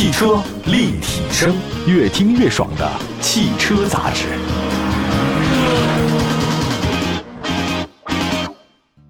汽车立体声，越听越爽的汽车杂志。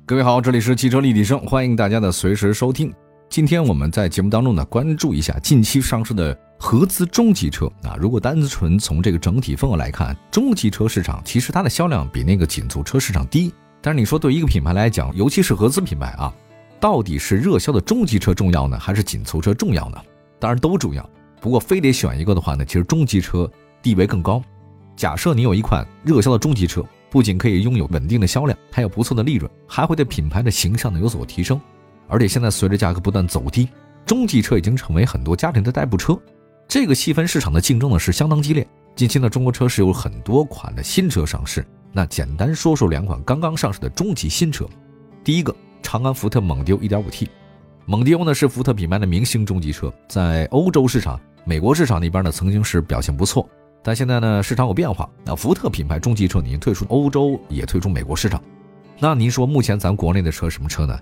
各位好，这里是汽车立体声，欢迎大家的随时收听。今天我们在节目当中呢，关注一下近期上市的合资中级车啊。如果单纯从这个整体份额来看，中级车市场其实它的销量比那个紧凑车市场低。但是你说对一个品牌来讲，尤其是合资品牌啊，到底是热销的中级车重要呢，还是紧凑车重要呢？当然都重要。不过非得选一个的话呢，其实中级车地位更高。假设你有一款热销的中级车，不仅可以拥有稳定的销量，还有不错的利润，还会对品牌的形象呢有所提升。而且现在随着价格不断走低，中级车已经成为很多家庭的代步车。这个细分市场的竞争呢是相当激烈。近期呢，中国车是有很多款的新车上市。那简单说说两款刚刚上市的中级新车。第一个，长安福特蒙迪欧 1.5T。蒙迪欧呢是福特品牌的明星中级车，在欧洲市场、美国市场那边呢曾经是表现不错。但现在呢市场有变化，那福特品牌中级车已经退出欧洲，也退出美国市场。那您说目前咱国内的车什么车呢？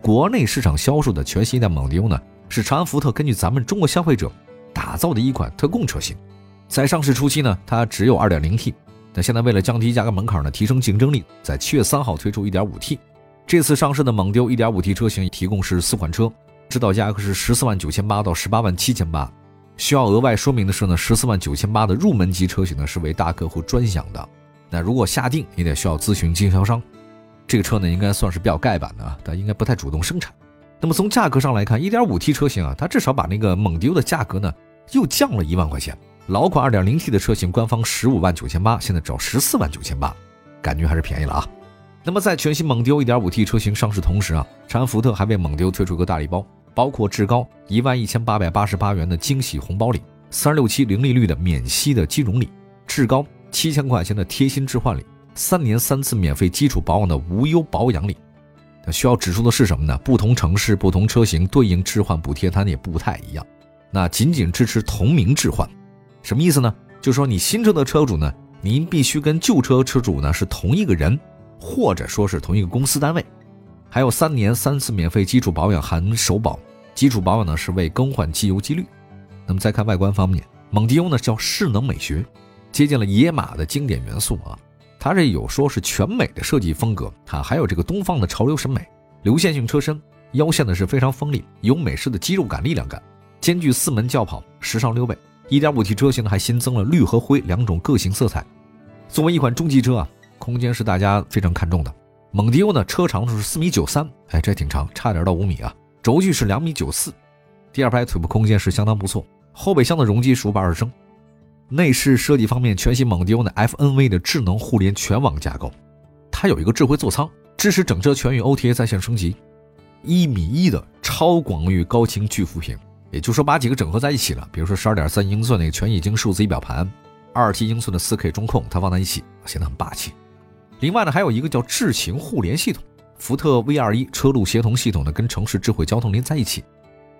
国内市场销售的全新一代蒙迪欧呢，是长安福特根据咱们中国消费者打造的一款特供车型。在上市初期呢，它只有 2.0T，那现在为了降低价格门槛呢，提升竞争力，在七月三号推出 1.5T。这次上市的蒙迪欧 1.5T 车型提供是四款车，指导价格是十四万九千八到十八万七千八。需要额外说明的是呢，十四万九千八的入门级车型呢是为大客户专享的。那如果下定，也得需要咨询经销商。这个车呢，应该算是比较盖板的啊，但应该不太主动生产。那么从价格上来看，1.5T 车型啊，它至少把那个蒙迪欧的价格呢又降了一万块钱。老款 2.0T 的车型，官方十五万九千八，现在只要十四万九千八，感觉还是便宜了啊。那么在全新蒙迪欧 1.5T 车型上市同时啊，长安福特还为蒙迪欧推出个大礼包，包括至高一万一千八百八十八元的惊喜红包礼，三六七零利率的免息的金融礼，至高七千块钱的贴心置换礼。三年三次免费基础保养的无忧保养礼，那需要指出的是什么呢？不同城市、不同车型对应置换补贴它也不太一样。那仅仅支持同名置换，什么意思呢？就是说你新车的车主呢，您必须跟旧车车主呢是同一个人，或者说是同一个公司单位。还有三年三次免费基础保养含首保，基础保养呢是为更换机油机滤。那么再看外观方面，蒙迪欧呢叫势能美学，接近了野马的经典元素啊。它这有说是全美的设计风格，啊还有这个东方的潮流审美，流线型车身，腰线呢是非常锋利，有美式的肌肉感、力量感，兼具四门轿跑、时尚溜背。1.5T 车型呢还新增了绿和灰两种个性色彩。作为一款中级车啊，空间是大家非常看重的。蒙迪欧呢车长是四米九三，哎，这挺长，差点到五米啊。轴距是两米九四，第二排腿部空间是相当不错，后备箱的容积是五百二十升。内饰设计方面，全新蒙迪欧的 FNV 的智能互联全网架构，它有一个智慧座舱，支持整车全域 OTA 在线升级，一米一的超广域高清巨幅屏，也就是说把几个整合在一起了。比如说十二点三英寸那个全液晶数字仪表盘，二七英寸的四 K 中控，它放在一起显得很霸气。另外呢，还有一个叫智行互联系统，福特 V 二一车路协同系统呢跟城市智慧交通连在一起。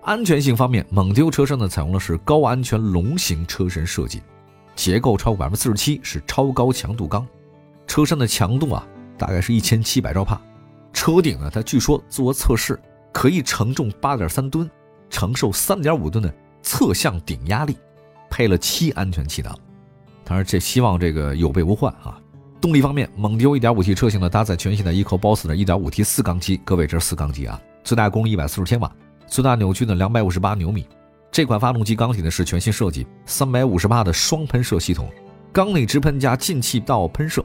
安全性方面，蒙迪欧车身呢采用的是高安全龙形车身设计。结构超过百分之四十七是超高强度钢，车身的强度啊大概是一千七百兆帕，车顶呢它据说做测试可以承重八点三吨，承受三点五吨的侧向顶压力，配了七安全气囊，当然这希望这个有备无患啊。动力方面，蒙迪欧一点五 T 车型呢搭载全新的 EcoBoost 的一点五 T 四缸机，各位这是四缸机啊，最大功率一百四十千瓦，最大扭矩呢两百五十八牛米。这款发动机缸体呢是全新设计，三百五十帕的双喷射系统，缸内直喷加进气道喷射，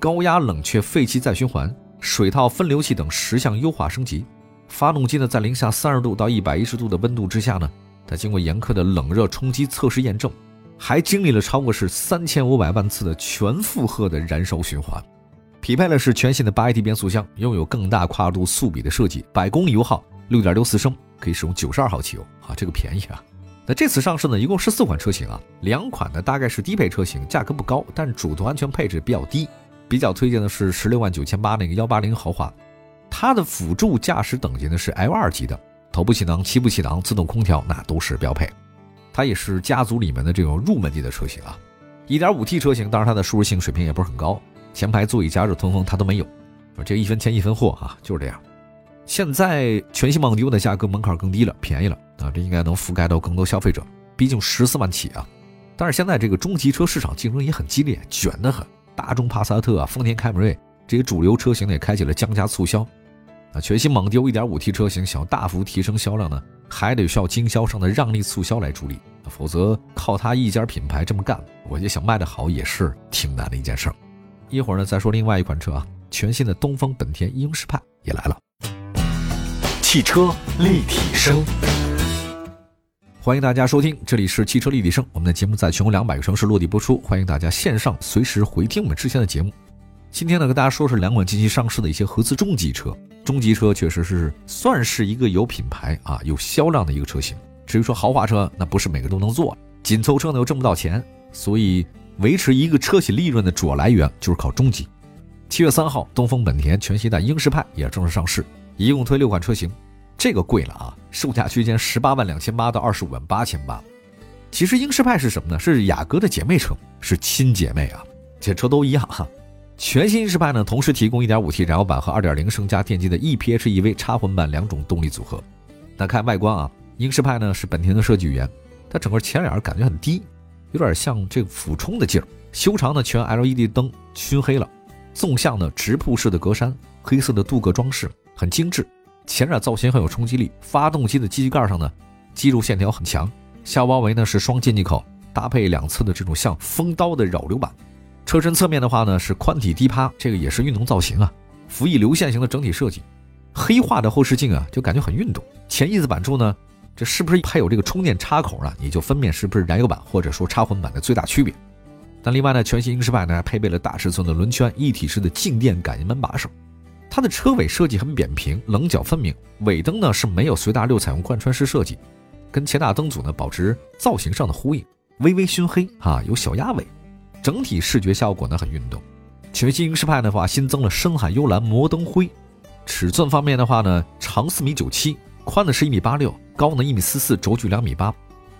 高压冷却废气再循环，水套分流器等十项优化升级。发动机呢在零下三十度到一百一十度的温度之下呢，它经过严苛的冷热冲击测试验证，还经历了超过是三千五百万次的全负荷的燃烧循环。匹配的是全新的八 AT 变速箱，拥有更大跨度速比的设计，百公里油耗六点六四升。可以使用九十二号汽油啊，这个便宜啊！那这次上市呢，一共是四款车型啊，两款呢大概是低配车型，价格不高，但主动安全配置比较低。比较推荐的是十六万九千八那个幺八零豪华，它的辅助驾驶等级呢是 L 二级的，头部气囊、七部气囊、自动空调那都是标配。它也是家族里面的这种入门级的车型啊。一点五 T 车型，当然它的舒适性水平也不是很高，前排座椅加热通风它都没有，这一分钱一分货啊，就是这样。现在全新蒙迪欧的价格门槛更低了，便宜了啊，这应该能覆盖到更多消费者。毕竟十四万起啊。但是现在这个中级车市场竞争也很激烈，卷得很。大众帕萨特啊，丰田凯美瑞这些主流车型呢也开启了降价促销。啊，全新蒙迪欧 1.5T 车型想要大幅提升销量呢，还得需要经销商的让利促销来助力，否则靠它一家品牌这么干，我就想卖得好也是挺难的一件事儿。一会儿呢再说另外一款车啊，全新的东风本田英仕派也来了。汽车立体声。欢迎大家收听，这里是汽车立体声。我们的节目在全国两百个城市落地播出，欢迎大家线上随时回听我们之前的节目。今天呢，跟大家说说两款近期上市的一些合资中级车。中级车确实是算是一个有品牌啊、有销量的一个车型。至于说豪华车，那不是每个都能做，紧凑车呢又挣不到钱，所以维持一个车企利润的主要来源就是靠中级。七月三号，东风本田全新一代英仕派也正式上市，一共推六款车型。这个贵了啊，售价区间十八万两千八到二十五万八千八。其实英仕派是什么呢？是雅阁的姐妹车，是亲姐妹啊，这车都一样哈。全新英仕派呢，同时提供 1.5T 燃油版和2.0升加电机的 ePHEV 插混版两种动力组合。那看外观啊，英仕派呢是本田的设计语言，它整个前脸感觉很低，有点像这个俯冲的劲儿。修长的全 LED 灯熏黑了，纵向的直瀑式的格栅，黑色的镀铬装饰很精致。前脸造型很有冲击力，发动机的机盖上呢，肌肉线条很强。下包围呢是双进气口，搭配两侧的这种像风刀的扰流板。车身侧面的话呢是宽体低趴，这个也是运动造型啊，辅以流线型的整体设计。黑化的后视镜啊，就感觉很运动。前翼子板处呢，这是不是配有这个充电插口呢？你就分辨是不是燃油版或者说插混版的最大区别。但另外呢，全新英仕派呢还配备了大尺寸的轮圈一体式的静电感应门把手。它的车尾设计很扁平，棱角分明，尾灯呢是没有随大流彩虹贯穿式设计，跟前大灯组呢保持造型上的呼应，微微熏黑啊，有小鸭尾，整体视觉效果呢很运动。全新英仕派的话新增了深海幽蓝摩登灰，尺寸方面的话呢，长四米九七，宽的是一米八六，高呢一米四四，轴距两米八，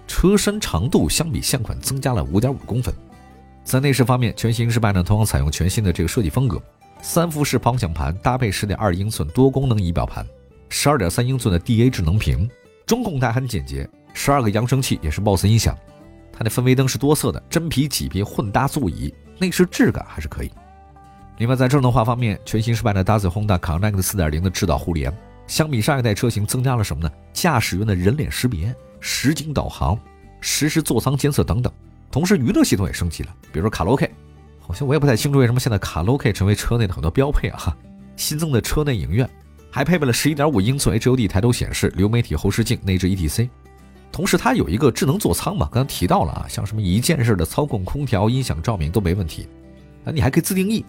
车身长度相比现款增加了五点五公分。在内饰方面，全新英仕派呢同样采用全新的这个设计风格。三幅式方向盘搭配十点二英寸多功能仪表盘，十二点三英寸的 DA 智能屏，中控台很简洁，十二个扬声器也是 BOSS 音响，它的氛围灯是多色的，真皮麂皮混搭座椅，内饰质感还是可以。另外在智能化方面，全新时代的搭载 Honda Connect 四点零的智导互联，相比上一代车型增加了什么呢？驾驶员的人脸识别、实景导航、实时座舱监测等等，同时娱乐系统也升级了，比如说卡拉 OK。好像我也不太清楚为什么现在卡拉 OK 成为车内的很多标配啊！新增的车内影院还配备了十一点五英寸 HUD 抬头显示、流媒体后视镜、内置 ETC，同时它有一个智能座舱嘛，刚刚提到了啊，像什么一键式的操控空调、音响、照明都没问题。啊，你还可以自定义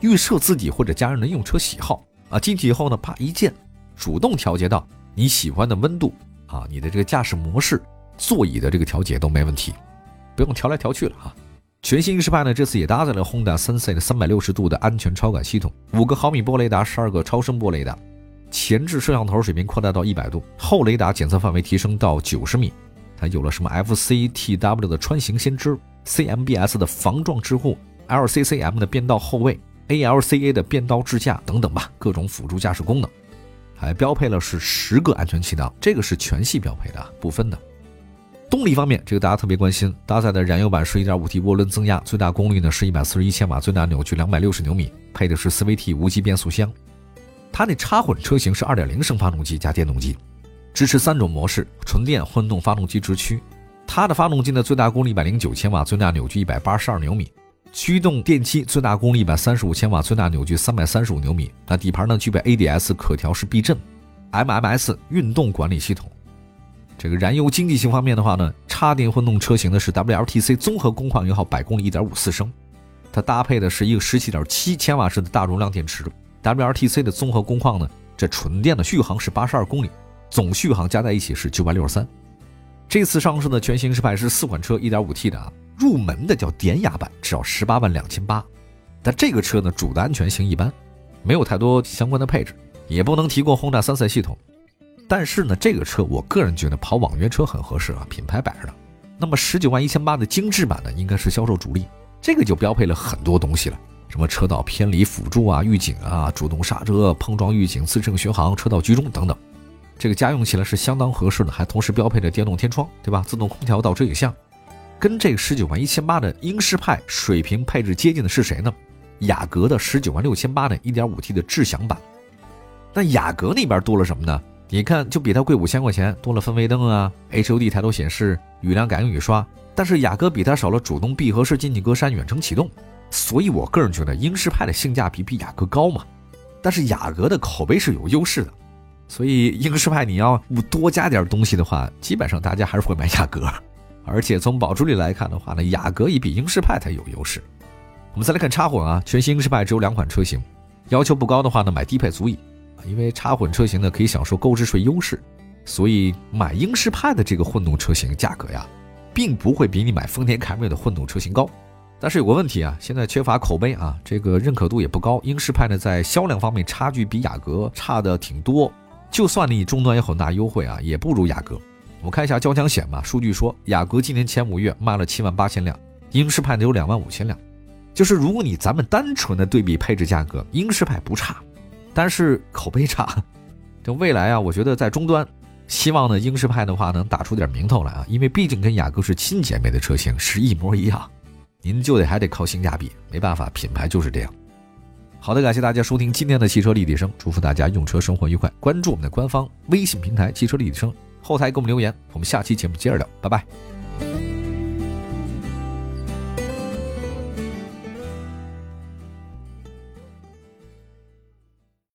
预设自己或者家人的用车喜好啊，进去以后呢，啪一键主动调节到你喜欢的温度啊，你的这个驾驶模式、座椅的这个调节都没问题，不用调来调去了哈。全新英仕派呢，这次也搭载了 Honda Sensei 的三百六十度的安全超感系统，五个毫米波雷达，十二个超声波雷达，前置摄像头水平扩大到一百度，后雷达检测范围提升到九十米。它有了什么 FCTW 的穿行先知，CMBS 的防撞之护，LCCM 的变道后卫，ALCA 的变道智驾等等吧，各种辅助驾驶功能，还标配了是十个安全气囊，这个是全系标配的，不分的。动力方面，这个大家特别关心，搭载的燃油版是 1.5T 涡轮增压，最大功率呢是141千瓦，最大扭矩260牛米，配的是 CVT 无级变速箱。它那插混车型是2.0升发动机加电动机，支持三种模式，纯电、混动发动机直驱。它的发动机呢最大功率109千瓦，最大扭矩182牛米，驱动电机最大功率135千瓦，最大扭矩335牛米。那底盘呢具备 ADS 可调式避震，MMS 运动管理系统。这个燃油经济性方面的话呢，插电混动车型呢是 WLTC 综合工况油耗百公里一点五四升，它搭配的是一个十七点七千瓦时的大容量电池。WLTC 的综合工况呢，这纯电的续航是八十二公里，总续航加在一起是九百六十三。这次上市的全新世派是四款车一点五 T 的啊，入门的叫典雅版，只要十八万两千八。但这个车呢，主的安全性一般，没有太多相关的配置，也不能提供轰炸三赛系统。但是呢，这个车我个人觉得跑网约车很合适啊，品牌摆着呢。那么十九万一千八的精致版呢，应该是销售主力，这个就标配了很多东西了，什么车道偏离辅助啊、预警啊、主动刹车、碰撞预警、自适应巡航、车道居中等等。这个家用起来是相当合适的，还同时标配着电动天窗，对吧？自动空调、倒车影像，跟这个十九万一千八的英仕派水平配置接近的是谁呢？雅阁的十九万六千八的一点五 T 的智享版。那雅阁那边多了什么呢？你看，就比它贵五千块钱，多了氛围灯啊、HUD 抬头显示、雨量感应雨刷，但是雅阁比它少了主动闭合式进气格栅远程启动，所以我个人觉得英仕派的性价比比雅阁高嘛。但是雅阁的口碑是有优势的，所以英仕派你要不多加点东西的话，基本上大家还是会买雅阁。而且从保值率来看的话呢，雅阁也比英仕派才有优势。我们再来看插混啊，全新英仕派只有两款车型，要求不高的话呢，买低配足矣。因为插混车型呢可以享受购置税优势，所以买英仕派的这个混动车型价格呀，并不会比你买丰田凯美瑞的混动车型高。但是有个问题啊，现在缺乏口碑啊，这个认可度也不高。英仕派呢在销量方面差距比雅阁差的挺多，就算你终端有很大优惠啊，也不如雅阁。我们看一下交强险吧，数据说雅阁今年前五月卖了七万八千辆，英仕派呢有两万五千辆。就是如果你咱们单纯的对比配置价格，英仕派不差。但是口碑差，这未来啊，我觉得在终端，希望呢英仕派的话能打出点名头来啊，因为毕竟跟雅阁是亲姐妹的车型，是一模一样，您就得还得靠性价比，没办法，品牌就是这样。好的，感谢大家收听今天的汽车立体声，祝福大家用车生活愉快，关注我们的官方微信平台汽车立体声，后台给我们留言，我们下期节目接着聊，拜拜。